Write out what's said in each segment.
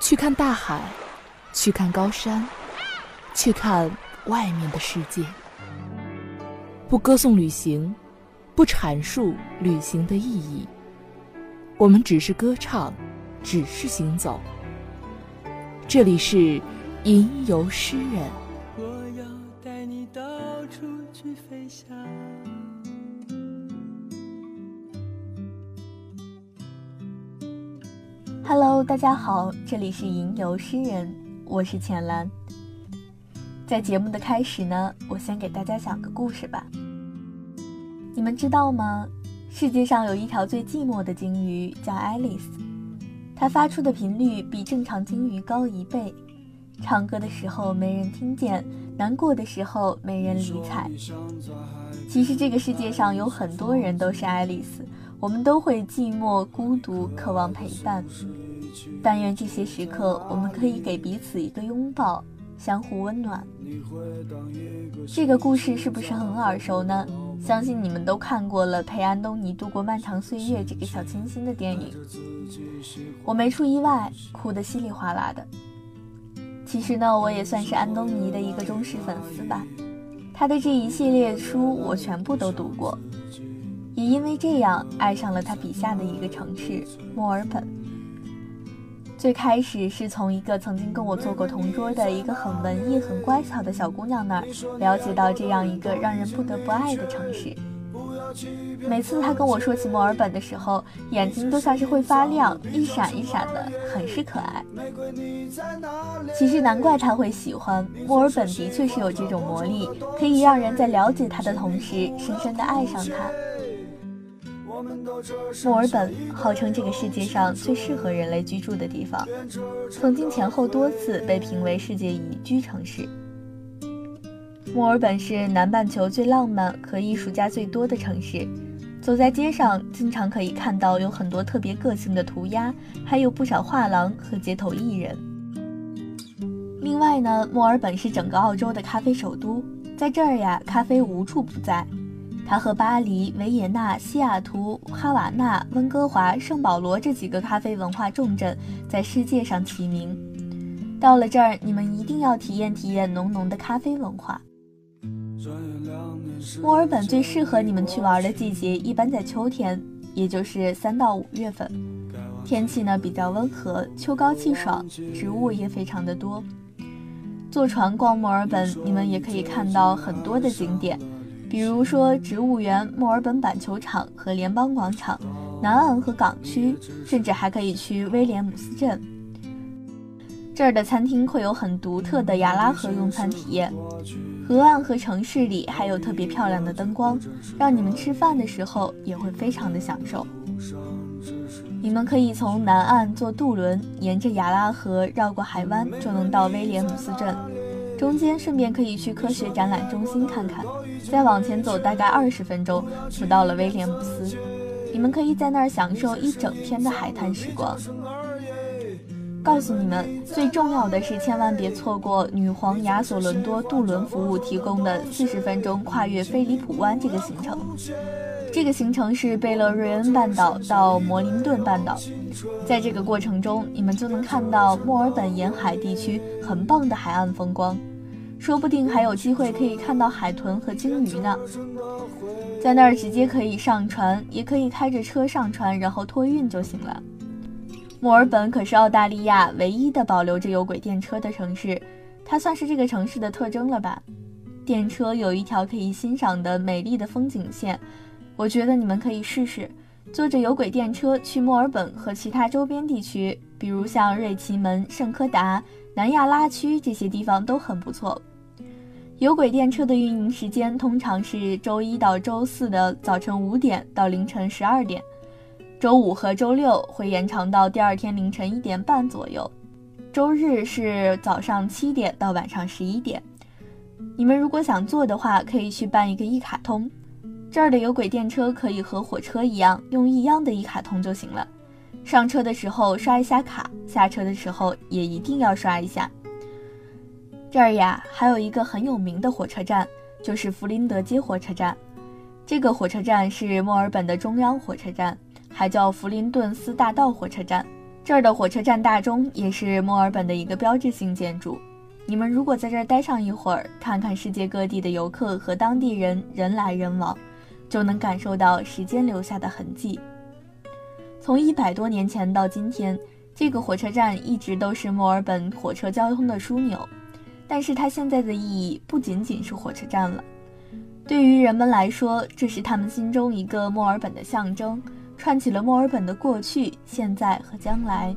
去看大海，去看高山，去看外面的世界。不歌颂旅行，不阐述旅行的意义，我们只是歌唱，只是行走。这里是吟游诗人。我要带你到处去飞翔。Hello，大家好，这里是吟游诗人，我是浅蓝。在节目的开始呢，我先给大家讲个故事吧。你们知道吗？世界上有一条最寂寞的鲸鱼，叫爱丽丝。它发出的频率比正常鲸鱼高一倍，唱歌的时候没人听见，难过的时候没人理睬。其实这个世界上有很多人都是爱丽丝。我们都会寂寞、孤独，渴望陪伴。但愿这些时刻，我们可以给彼此一个拥抱，相互温暖。这个故事是不是很耳熟呢？相信你们都看过了《陪安东尼度过漫长岁月》这个小清新的电影。我没出意外，哭得稀里哗啦的。其实呢，我也算是安东尼的一个忠实粉丝吧。他的这一系列书，我全部都读过。也因为这样，爱上了他笔下的一个城市墨尔本。最开始是从一个曾经跟我做过同桌的一个很文艺、很乖巧的小姑娘那儿了解到这样一个让人不得不爱的城市。每次她跟我说起墨尔本的时候，眼睛都像是会发亮，一闪一闪的，很是可爱。其实难怪她会喜欢墨尔本，的确是有这种魔力，可以让人在了解它的同时，深深的爱上它。墨尔本号称这个世界上最适合人类居住的地方，曾经前后多次被评为世界宜居城市。墨尔本是南半球最浪漫和艺术家最多的城市，走在街上经常可以看到有很多特别个性的涂鸦，还有不少画廊和街头艺人。另外呢，墨尔本是整个澳洲的咖啡首都，在这儿呀，咖啡无处不在。它和巴黎、维也纳、西雅图、哈瓦那、温哥华、圣保罗这几个咖啡文化重镇在世界上齐名。到了这儿，你们一定要体验体验浓浓的咖啡文化。墨尔本最适合你们去玩的季节一般在秋天，也就是三到五月份。天气呢比较温和，秋高气爽，植物也非常的多。坐船逛墨尔本，你们也可以看到很多的景点。比如说植物园、墨尔本板球场和联邦广场、南岸和港区，甚至还可以去威廉姆斯镇。这儿的餐厅会有很独特的亚拉河用餐体验，河岸和城市里还有特别漂亮的灯光，让你们吃饭的时候也会非常的享受。你们可以从南岸坐渡轮，沿着亚拉河绕过海湾，就能到威廉姆斯镇。中间顺便可以去科学展览中心看看，再往前走大概二十分钟就到了威廉姆斯。你们可以在那儿享受一整天的海滩时光。告诉你们，最重要的是千万别错过女皇亚索伦多渡轮服务提供的四十分钟跨越菲利普湾这个行程。这个行程是贝勒瑞恩半岛到摩林顿半岛，在这个过程中，你们就能看到墨尔本沿海地区很棒的海岸风光，说不定还有机会可以看到海豚和鲸鱼呢。在那儿直接可以上船，也可以开着车上船，然后托运就行了。墨尔本可是澳大利亚唯一的保留着有轨电车的城市，它算是这个城市的特征了吧？电车有一条可以欣赏的美丽的风景线。我觉得你们可以试试，坐着有轨电车去墨尔本和其他周边地区，比如像瑞奇门、圣科达、南亚拉区这些地方都很不错。有轨电车的运营时间通常是周一到周四的早晨五点到凌晨十二点，周五和周六会延长到第二天凌晨一点半左右，周日是早上七点到晚上十一点。你们如果想坐的话，可以去办一个一卡通。这儿的有轨电车可以和火车一样，用一样的一卡通就行了。上车的时候刷一下卡，下车的时候也一定要刷一下。这儿呀，还有一个很有名的火车站，就是弗林德街火车站。这个火车站是墨尔本的中央火车站，还叫弗林顿斯大道火车站。这儿的火车站大钟也是墨尔本的一个标志性建筑。你们如果在这儿待上一会儿，看看世界各地的游客和当地人人来人往，就能感受到时间留下的痕迹。从一百多年前到今天，这个火车站一直都是墨尔本火车交通的枢纽。但是它现在的意义不仅仅是火车站了，对于人们来说，这是他们心中一个墨尔本的象征，串起了墨尔本的过去、现在和将来。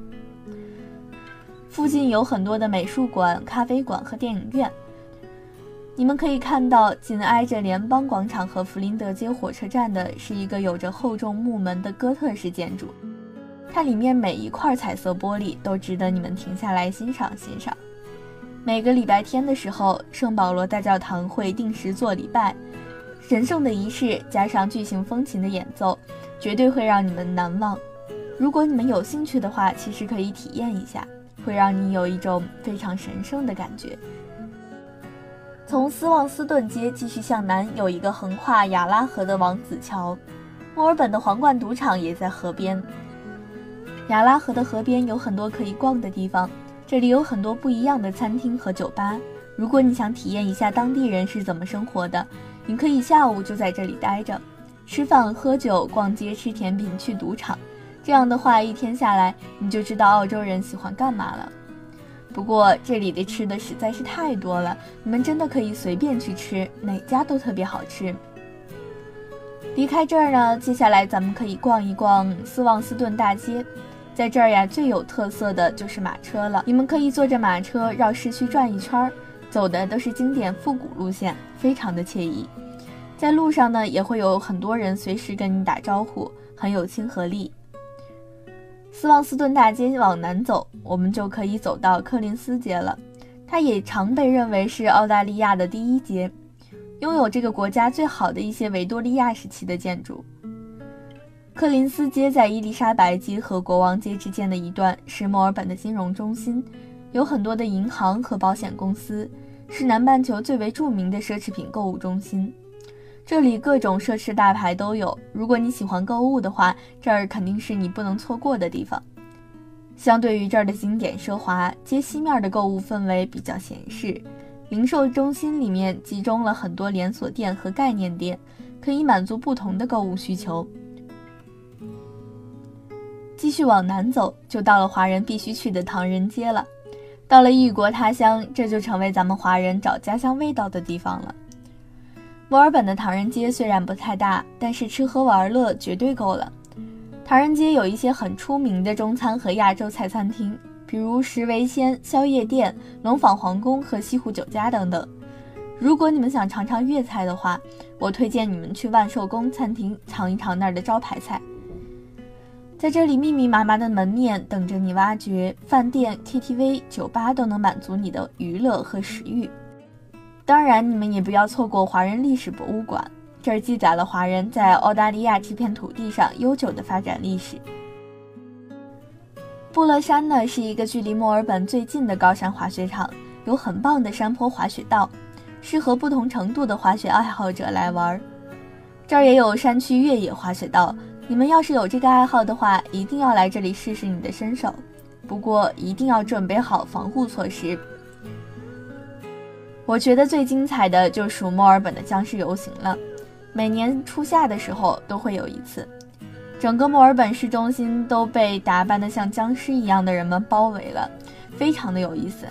附近有很多的美术馆、咖啡馆和电影院。你们可以看到，紧挨着联邦广场和弗林德街火车站的是一个有着厚重木门的哥特式建筑，它里面每一块彩色玻璃都值得你们停下来欣赏欣赏。每个礼拜天的时候，圣保罗大教堂会定时做礼拜，神圣的仪式加上巨型风琴的演奏，绝对会让你们难忘。如果你们有兴趣的话，其实可以体验一下。会让你有一种非常神圣的感觉。从斯旺斯顿街继续向南，有一个横跨亚拉河的王子桥。墨尔本的皇冠赌场也在河边。亚拉河的河边有很多可以逛的地方，这里有很多不一样的餐厅和酒吧。如果你想体验一下当地人是怎么生活的，你可以下午就在这里待着，吃饭、喝酒、逛街、吃甜品、去赌场。这样的话，一天下来你就知道澳洲人喜欢干嘛了。不过这里的吃的实在是太多了，你们真的可以随便去吃，哪家都特别好吃。离开这儿呢，接下来咱们可以逛一逛斯旺斯顿大街，在这儿呀最有特色的就是马车了。你们可以坐着马车绕市区转一圈儿，走的都是经典复古路线，非常的惬意。在路上呢，也会有很多人随时跟你打招呼，很有亲和力。斯旺斯顿大街往南走，我们就可以走到柯林斯街了。它也常被认为是澳大利亚的第一街，拥有这个国家最好的一些维多利亚时期的建筑。柯林斯街在伊丽莎白街和国王街之间的一段，是墨尔本的金融中心，有很多的银行和保险公司，是南半球最为著名的奢侈品购物中心。这里各种奢侈大牌都有，如果你喜欢购物的话，这儿肯定是你不能错过的地方。相对于这儿的经典奢华，街西面的购物氛围比较闲适。零售中心里面集中了很多连锁店和概念店，可以满足不同的购物需求。继续往南走，就到了华人必须去的唐人街了。到了异国他乡，这就成为咱们华人找家乡味道的地方了。墨尔本的唐人街虽然不太大，但是吃喝玩乐绝对够了。唐人街有一些很出名的中餐和亚洲菜餐厅，比如石围鲜宵夜店、龙坊皇宫和西湖酒家等等。如果你们想尝尝粤菜的话，我推荐你们去万寿宫餐厅尝一尝那儿的招牌菜。在这里，密密麻麻的门面等着你挖掘，饭店、KTV、酒吧都能满足你的娱乐和食欲。当然，你们也不要错过华人历史博物馆，这儿记载了华人在澳大利亚这片土地上悠久的发展历史。布勒山呢，是一个距离墨尔本最近的高山滑雪场，有很棒的山坡滑雪道，适合不同程度的滑雪爱好者来玩。这儿也有山区越野滑雪道，你们要是有这个爱好的话，一定要来这里试试你的身手。不过一定要准备好防护措施。我觉得最精彩的就属墨尔本的僵尸游行了，每年初夏的时候都会有一次，整个墨尔本市中心都被打扮得像僵尸一样的人们包围了，非常的有意思。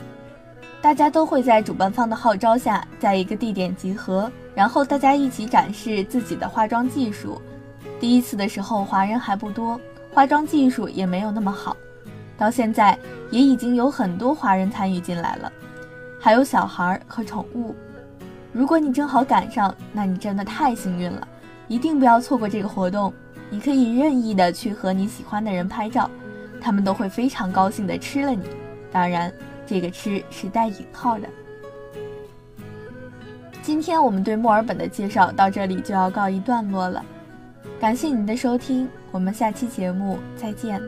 大家都会在主办方的号召下，在一个地点集合，然后大家一起展示自己的化妆技术。第一次的时候华人还不多，化妆技术也没有那么好，到现在也已经有很多华人参与进来了。还有小孩和宠物，如果你正好赶上，那你真的太幸运了，一定不要错过这个活动。你可以任意的去和你喜欢的人拍照，他们都会非常高兴的吃了你。当然，这个吃是带引号的。今天我们对墨尔本的介绍到这里就要告一段落了，感谢您的收听，我们下期节目再见。